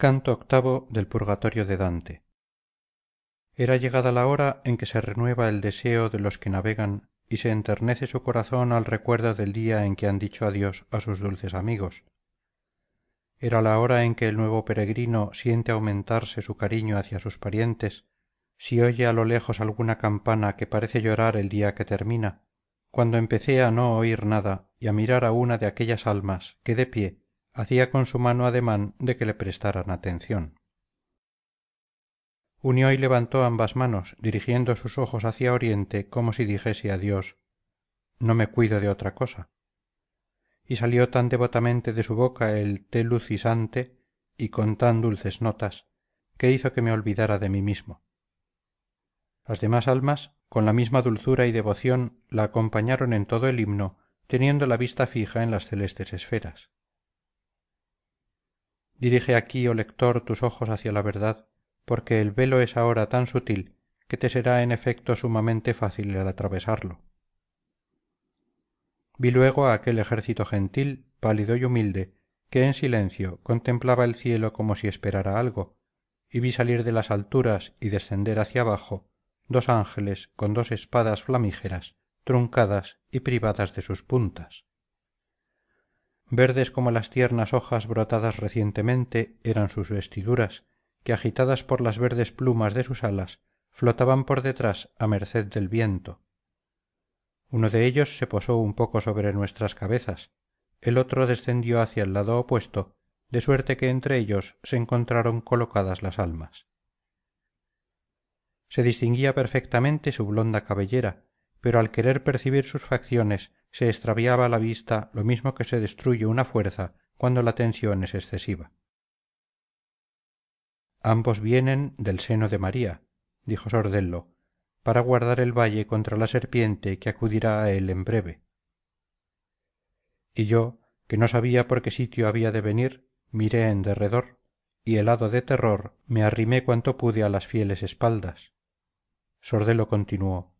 canto octavo del purgatorio de dante. Era llegada la hora en que se renueva el deseo de los que navegan y se enternece su corazón al recuerdo del día en que han dicho adiós a sus dulces amigos. Era la hora en que el nuevo peregrino siente aumentarse su cariño hacia sus parientes si oye a lo lejos alguna campana que parece llorar el día que termina cuando empecé a no oír nada y a mirar a una de aquellas almas que de pie hacía con su mano ademán de que le prestaran atención. Unió y levantó ambas manos dirigiendo sus ojos hacia oriente como si dijese a dios no me cuido de otra cosa y salió tan devotamente de su boca el te lucis ante y con tan dulces notas que hizo que me olvidara de mí mismo. Las demás almas con la misma dulzura y devoción la acompañaron en todo el himno teniendo la vista fija en las celestes esferas dirige aquí oh lector tus ojos hacia la verdad porque el velo es ahora tan sutil que te será en efecto sumamente fácil el atravesarlo. Vi luego a aquel ejército gentil pálido y humilde que en silencio contemplaba el cielo como si esperara algo y vi salir de las alturas y descender hacia abajo dos ángeles con dos espadas flamígeras truncadas y privadas de sus puntas verdes como las tiernas hojas brotadas recientemente eran sus vestiduras que agitadas por las verdes plumas de sus alas flotaban por detrás a merced del viento. Uno de ellos se posó un poco sobre nuestras cabezas el otro descendió hacia el lado opuesto de suerte que entre ellos se encontraron colocadas las almas. Se distinguía perfectamente su blonda cabellera pero al querer percibir sus facciones se extraviaba la vista lo mismo que se destruye una fuerza cuando la tensión es excesiva. Ambos vienen del seno de maría dijo sordello para guardar el valle contra la serpiente que acudirá a él en breve. Y yo que no sabía por qué sitio había de venir miré en derredor y helado de terror me arrimé cuanto pude a las fieles espaldas. Sordello continuó.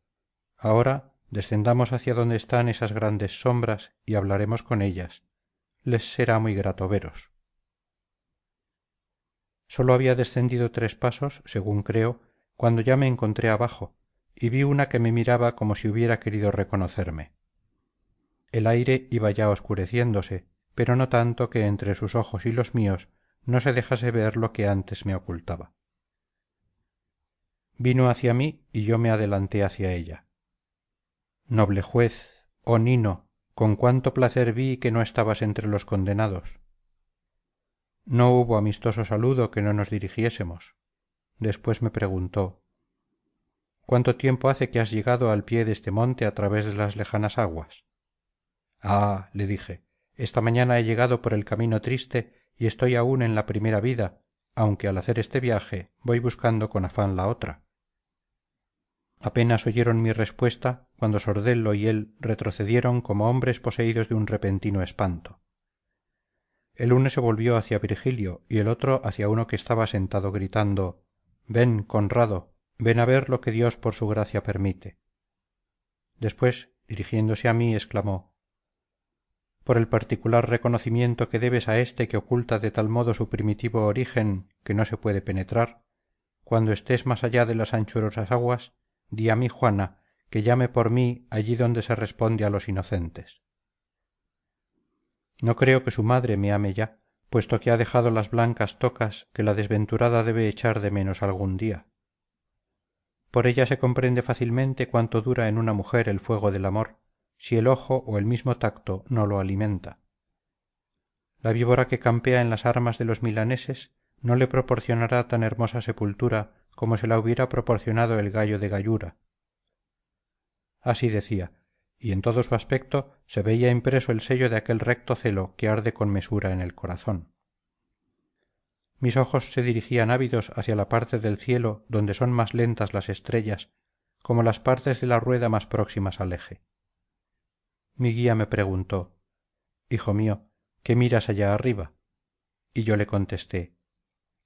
Ahora descendamos hacia donde están esas grandes sombras y hablaremos con ellas. Les será muy grato veros. Sólo había descendido tres pasos según creo cuando ya me encontré abajo y vi una que me miraba como si hubiera querido reconocerme. El aire iba ya oscureciéndose pero no tanto que entre sus ojos y los míos no se dejase ver lo que antes me ocultaba. Vino hacia mí y yo me adelanté hacia ella noble juez oh nino con cuánto placer vi que no estabas entre los condenados. No hubo amistoso saludo que no nos dirigiésemos. Después me preguntó cuánto tiempo hace que has llegado al pie de este monte a través de las lejanas aguas ah le dije esta mañana he llegado por el camino triste y estoy aún en la primera vida aunque al hacer este viaje voy buscando con afán la otra apenas oyeron mi respuesta cuando sordello y él retrocedieron como hombres poseídos de un repentino espanto. El uno se volvió hacia virgilio y el otro hacia uno que estaba sentado gritando ven conrado ven a ver lo que dios por su gracia permite después dirigiéndose a mí exclamó por el particular reconocimiento que debes a éste que oculta de tal modo su primitivo origen que no se puede penetrar cuando estés más allá de las anchurosas aguas a mi juana que llame por mí allí donde se responde a los inocentes. No creo que su madre me ame ya puesto que ha dejado las blancas tocas que la desventurada debe echar de menos algún día. Por ella se comprende fácilmente cuánto dura en una mujer el fuego del amor si el ojo o el mismo tacto no lo alimenta. La víbora que campea en las armas de los milaneses no le proporcionará tan hermosa sepultura como se la hubiera proporcionado el gallo de gallura. Así decía y en todo su aspecto se veía impreso el sello de aquel recto celo que arde con mesura en el corazón. Mis ojos se dirigían ávidos hacia la parte del cielo donde son más lentas las estrellas como las partes de la rueda más próximas al eje. Mi guía me preguntó hijo mío qué miras allá arriba y yo le contesté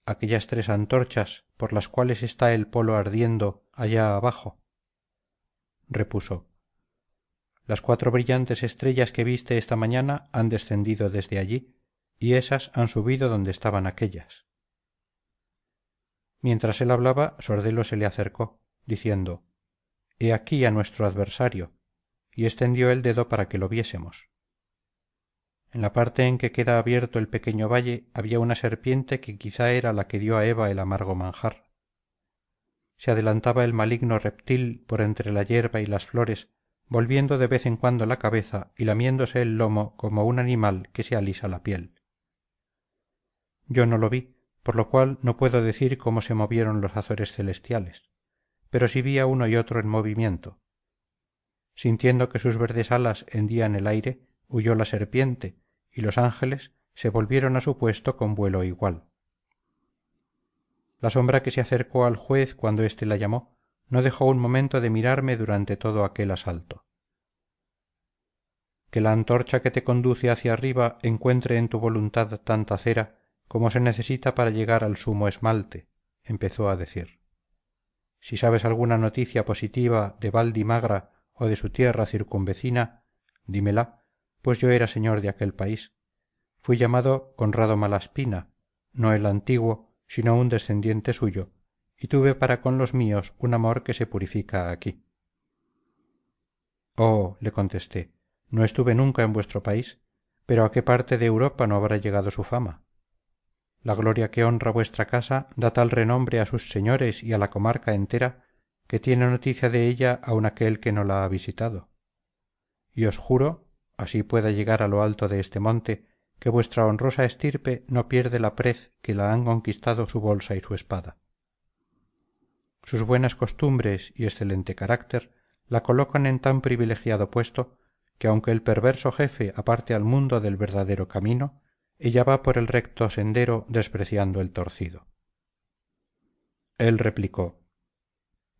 aquellas tres antorchas por las cuales está el polo ardiendo allá abajo repuso. Las cuatro brillantes estrellas que viste esta mañana han descendido desde allí y ésas han subido donde estaban aquéllas mientras él hablaba sordelo se le acercó diciendo he aquí a nuestro adversario y extendió el dedo para que lo viésemos en la parte en que queda abierto el pequeño valle había una serpiente que quizá era la que dio a eva el amargo manjar. Se adelantaba el maligno reptil por entre la hierba y las flores volviendo de vez en cuando la cabeza y lamiéndose el lomo como un animal que se alisa la piel. Yo no lo vi por lo cual no puedo decir cómo se movieron los azores celestiales pero sí vi a uno y otro en movimiento. Sintiendo que sus verdes alas hendían el aire huyó la serpiente y los ángeles se volvieron a su puesto con vuelo igual. La sombra que se acercó al juez cuando éste la llamó no dejó un momento de mirarme durante todo aquel asalto. Que la antorcha que te conduce hacia arriba encuentre en tu voluntad tanta cera como se necesita para llegar al sumo esmalte empezó a decir. Si sabes alguna noticia positiva de valdimagra o de su tierra circunvecina dímela pues yo era señor de aquel país. Fui llamado conrado malaspina no el antiguo sino un descendiente suyo y tuve para con los míos un amor que se purifica aquí. Oh le contesté no estuve nunca en vuestro país pero a qué parte de europa no habrá llegado su fama la gloria que honra vuestra casa da tal renombre a sus señores y a la comarca entera que tiene noticia de ella aun aquel que no la ha visitado. Y os juro así pueda llegar a lo alto de este monte que vuestra honrosa estirpe no pierde la prez que la han conquistado su bolsa y su espada. Sus buenas costumbres y excelente carácter la colocan en tan privilegiado puesto que aunque el perverso jefe aparte al mundo del verdadero camino ella va por el recto sendero despreciando el torcido. Él replicó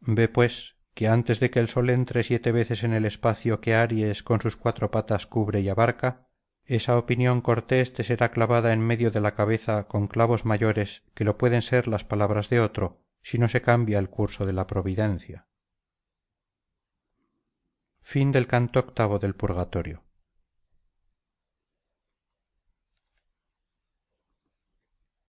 ve pues que antes de que el sol entre siete veces en el espacio que aries con sus cuatro patas cubre y abarca esa opinión cortés te será clavada en medio de la cabeza con clavos mayores que lo pueden ser las palabras de otro si no se cambia el curso de la providencia